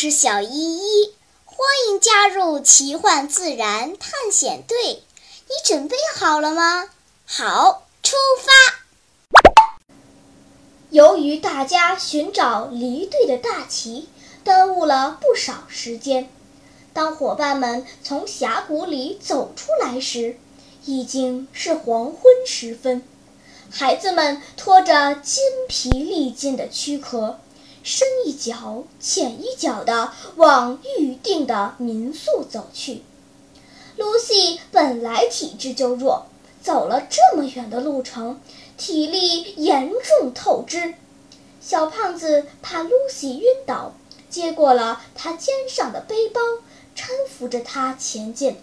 是小依依，欢迎加入奇幻自然探险队。你准备好了吗？好，出发！由于大家寻找离队的大旗，耽误了不少时间。当伙伴们从峡谷里走出来时，已经是黄昏时分。孩子们拖着筋疲力尽的躯壳。深一脚浅一脚地往预定的民宿走去。露西本来体质就弱，走了这么远的路程，体力严重透支。小胖子怕露西晕倒，接过了她肩上的背包，搀扶着她前进。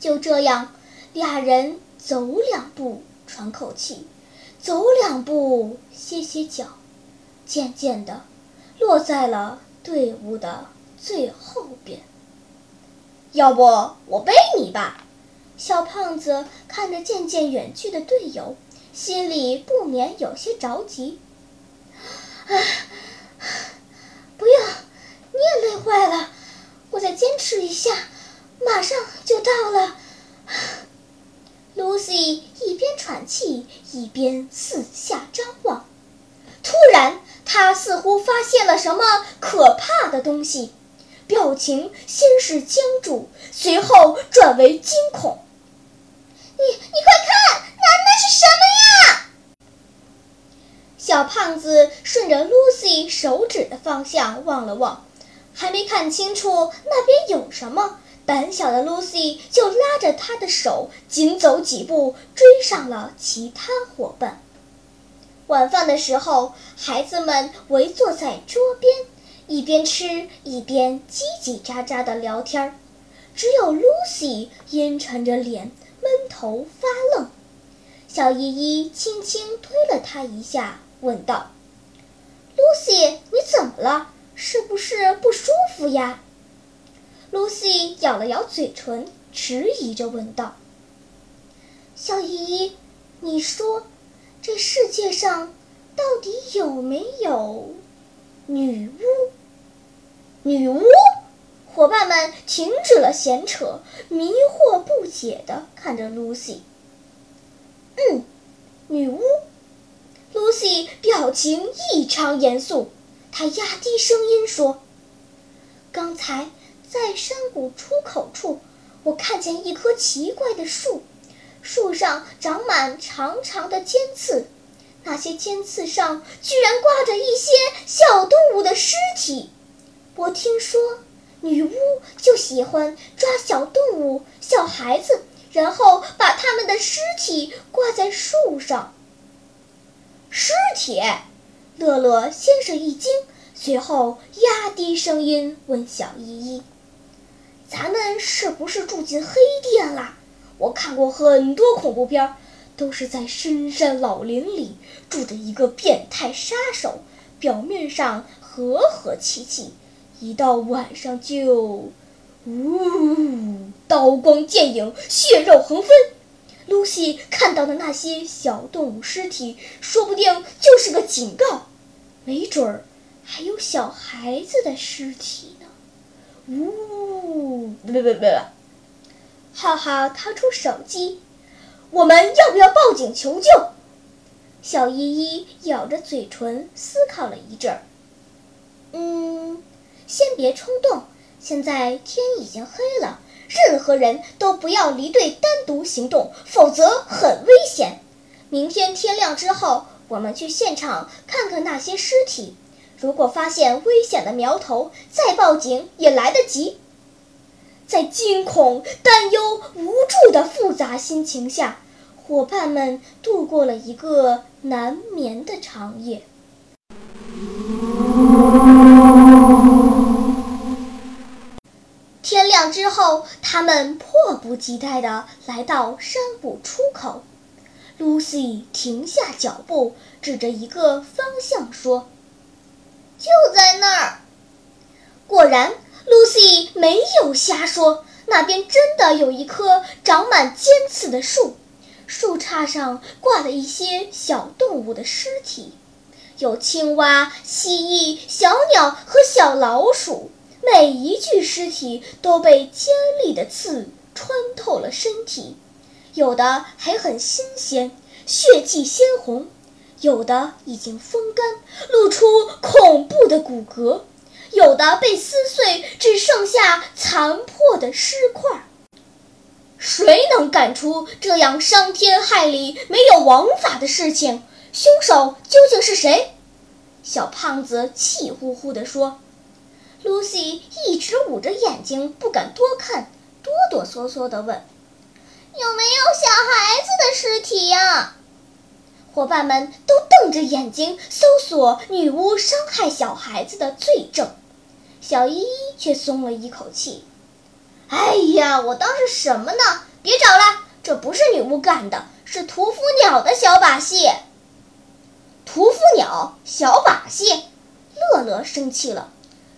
就这样，俩人走两步喘口气，走两步歇歇脚，渐渐的。落在了队伍的最后边。要不我背你吧？小胖子看着渐渐远去的队友，心里不免有些着急。唉，不用，你也累坏了，我再坚持一下，马上就到了。Lucy 一边喘气，一边四下张望。突然。他似乎发现了什么可怕的东西，表情先是僵住，随后转为惊恐。“你你快看，那那是什么呀？”小胖子顺着 Lucy 手指的方向望了望，还没看清楚那边有什么，胆小的 Lucy 就拉着他的手，紧走几步追上了其他伙伴。晚饭的时候，孩子们围坐在桌边，一边吃一边叽叽喳喳地聊天儿。只有 Lucy 阴沉着脸，闷头发愣。小依依轻轻推了她一下，问道：“Lucy，你怎么了？是不是不舒服呀？”Lucy 咬了咬嘴唇，迟疑着问道：“小依依，你说。”这世界上到底有没有女巫？女巫？伙伴们停止了闲扯，迷惑不解地看着露西。嗯，女巫。露西表情异常严肃，她压低声音说：“刚才在山谷出口处，我看见一棵奇怪的树。”树上长满长长的尖刺，那些尖刺上居然挂着一些小动物的尸体。我听说女巫就喜欢抓小动物、小孩子，然后把他们的尸体挂在树上。尸体？乐乐先是一惊，随后压低声音问小依依：“咱们是不是住进黑店了？”我看过很多恐怖片，都是在深山老林里住着一个变态杀手，表面上和和气气，一到晚上就，呜，刀光剑影，血肉横飞。露西看到的那些小动物尸体，说不定就是个警告，没准儿还有小孩子的尸体呢。呜，不不不不。浩浩掏出手机，我们要不要报警求救？小依依咬着嘴唇思考了一阵儿。嗯，先别冲动，现在天已经黑了，任何人都不要离队单独行动，否则很危险。明天天亮之后，我们去现场看看那些尸体，如果发现危险的苗头，再报警也来得及。在惊恐、担忧、无助的复杂心情下，伙伴们度过了一个难眠的长夜。天亮之后，他们迫不及待地来到山谷出口。Lucy 停下脚步，指着一个方向说：“就在那儿。”果然。Lucy 没有瞎说，那边真的有一棵长满尖刺的树，树杈上挂了一些小动物的尸体，有青蛙、蜥蜴、小鸟和小老鼠，每一具尸体都被尖利的刺穿透了身体，有的还很新鲜，血迹鲜红；有的已经风干，露出恐怖的骨骼；有的被撕碎，只剩下残破的尸块。谁能干出这样伤天害理、没有王法的事情？凶手究竟是谁？小胖子气呼呼地说。露西一直捂着眼睛，不敢多看，哆哆嗦嗦地问：“有没有小孩子的尸体呀？”伙伴们都瞪着眼睛搜索女巫伤害小孩子的罪证，小依依却松了一口气。哎呀，我当是什么呢？别找了，这不是女巫干的，是屠夫鸟的小把戏。屠夫鸟小把戏，乐乐生气了。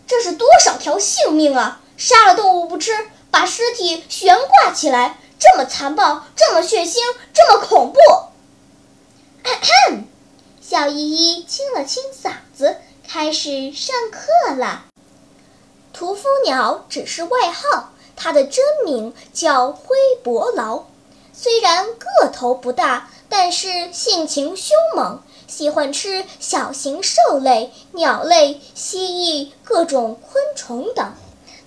这是多少条性命啊！杀了动物不吃，把尸体悬挂起来，这么残暴，这么血腥，这么恐怖。咳咳小依依清了清嗓子，开始上课了。屠夫鸟只是外号。它的真名叫灰伯劳，虽然个头不大，但是性情凶猛，喜欢吃小型兽类、鸟类、蜥蜴、各种昆虫等。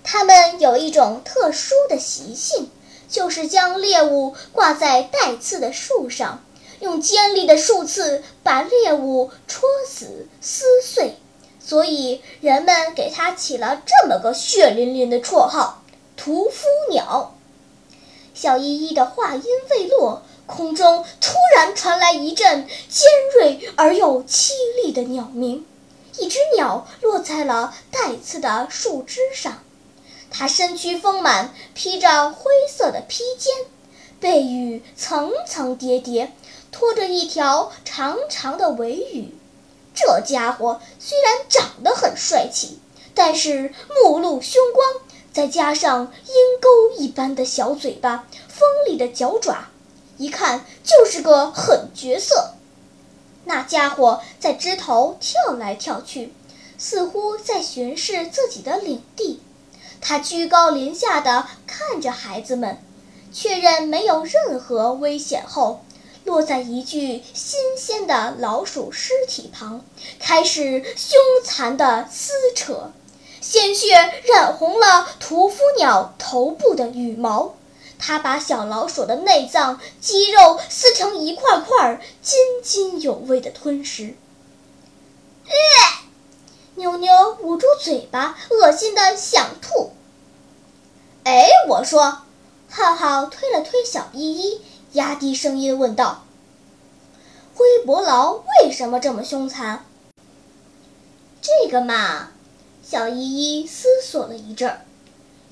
它们有一种特殊的习性，就是将猎物挂在带刺的树上，用尖利的树刺把猎物戳死、撕碎，所以人们给它起了这么个血淋淋的绰号。屠夫鸟，小依依的话音未落，空中突然传来一阵尖锐而又凄厉的鸟鸣。一只鸟落在了带刺的树枝上，它身躯丰满，披着灰色的披肩，背羽层层叠叠，拖着一条长长的尾羽。这家伙虽然长得很帅气，但是目露凶光。再加上鹰钩一般的小嘴巴、锋利的脚爪，一看就是个狠角色。那家伙在枝头跳来跳去，似乎在巡视自己的领地。他居高临下地看着孩子们，确认没有任何危险后，落在一具新鲜的老鼠尸体旁，开始凶残地撕扯。鲜血染红了屠夫鸟头部的羽毛，他把小老鼠的内脏、肌肉撕成一块块，津津有味地吞食。呃，妞妞捂住嘴巴，恶心的想吐。哎，我说，浩浩推了推小依依，压低声音问道：“灰伯劳为什么这么凶残？”这个嘛。小依依思索了一阵儿，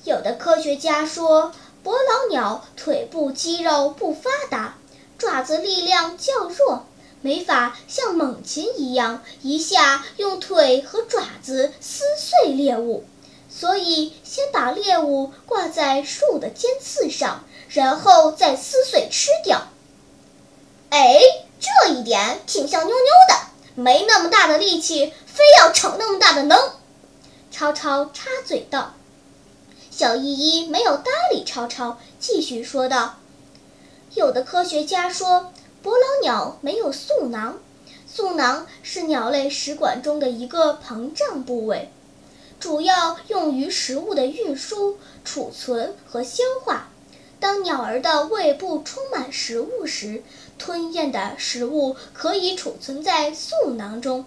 有的科学家说，伯劳鸟腿部肌肉不发达，爪子力量较弱，没法像猛禽一样一下用腿和爪子撕碎猎物，所以先把猎物挂在树的尖刺上，然后再撕碎吃掉。哎，这一点挺像妞妞的，没那么大的力气，非要逞那么大的能。超超插嘴道：“小依依没有搭理超超，继续说道：‘有的科学家说，伯劳鸟没有嗉囊，嗉囊是鸟类食管中的一个膨胀部位，主要用于食物的运输、储存和消化。当鸟儿的胃部充满食物时，吞咽的食物可以储存在嗉囊中。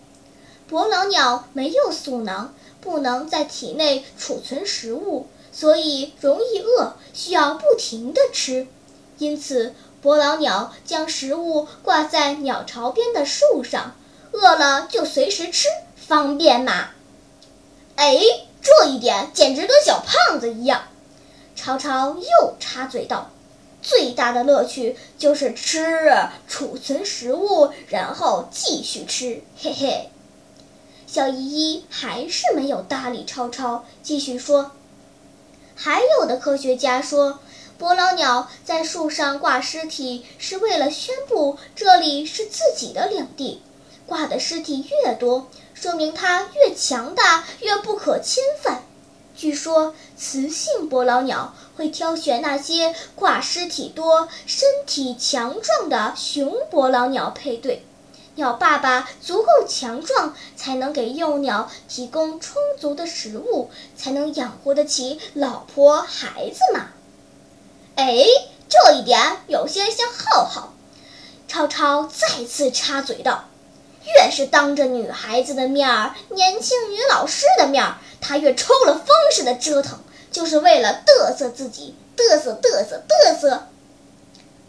伯劳鸟没有嗉囊。’”不能在体内储存食物，所以容易饿，需要不停地吃。因此，伯劳鸟将食物挂在鸟巢边的树上，饿了就随时吃，方便嘛。哎，这一点简直跟小胖子一样。超超又插嘴道：“最大的乐趣就是吃，储存食物，然后继续吃，嘿嘿。”小依依还是没有搭理超超，继续说：“还有的科学家说，伯劳鸟在树上挂尸体是为了宣布这里是自己的领地。挂的尸体越多，说明它越强大，越不可侵犯。据说雌性伯劳鸟会挑选那些挂尸体多、身体强壮的雄伯劳鸟配对。鸟爸爸足够强壮，才能给幼鸟提供充足的食物，才能养活得起老婆孩子嘛。哎，这一点有些像浩浩。超超再次插嘴道：“越是当着女孩子的面儿，年轻女老师的面儿，他越抽了风似的折腾，就是为了嘚瑟自己，嘚瑟嘚瑟嘚瑟。”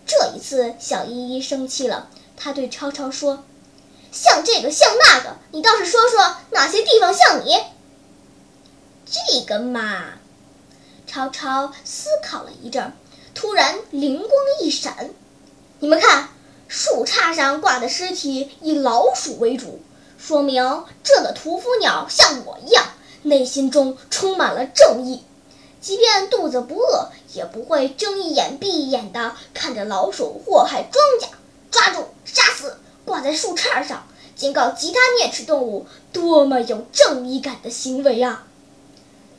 这一次，小依依生气了，她对超超说。像这个像那个，你倒是说说哪些地方像你？这个嘛，超超思考了一阵，突然灵光一闪，你们看，树杈上挂的尸体以老鼠为主，说明这个屠夫鸟像我一样，内心中充满了正义，即便肚子不饿，也不会睁一眼闭一眼的看着老鼠祸害庄稼，抓住杀死。挂在树杈上，警告其他啮齿动物，多么有正义感的行为啊！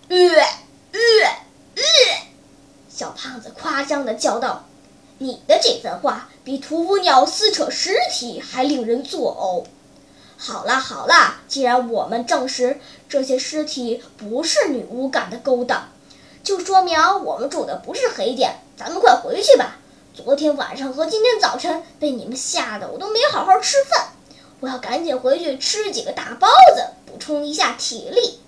呃呃呃，小胖子夸张地叫道：“你的这番话比屠夫鸟撕扯尸体还令人作呕。”好啦好啦，既然我们证实这些尸体不是女巫干的勾当，就说明我们住的不是黑店，咱们快回去吧。昨天晚上和今天早晨被你们吓得，我都没好好吃饭。我要赶紧回去吃几个大包子，补充一下体力。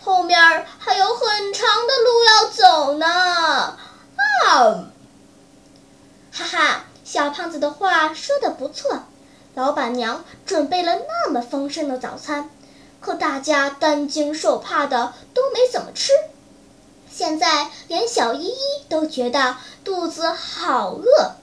后面还有很长的路要走呢。啊，哈哈，小胖子的话说的不错。老板娘准备了那么丰盛的早餐，可大家担惊受怕的都没怎么吃。现在连小依依都觉得肚子好饿，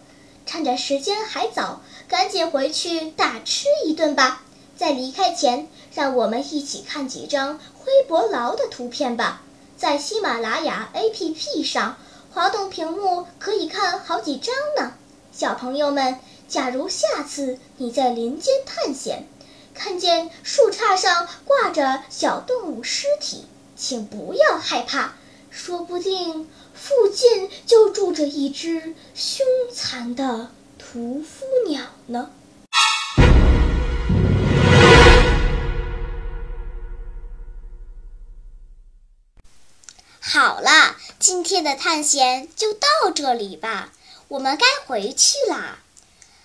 趁着时间还早，赶紧回去大吃一顿吧。在离开前，让我们一起看几张灰伯劳的图片吧。在喜马拉雅 APP 上，滑动屏幕可以看好几张呢。小朋友们，假如下次你在林间探险，看见树杈上挂着小动物尸体，请不要害怕。说不定附近就住着一只凶残的屠夫鸟呢。好了，今天的探险就到这里吧，我们该回去啦。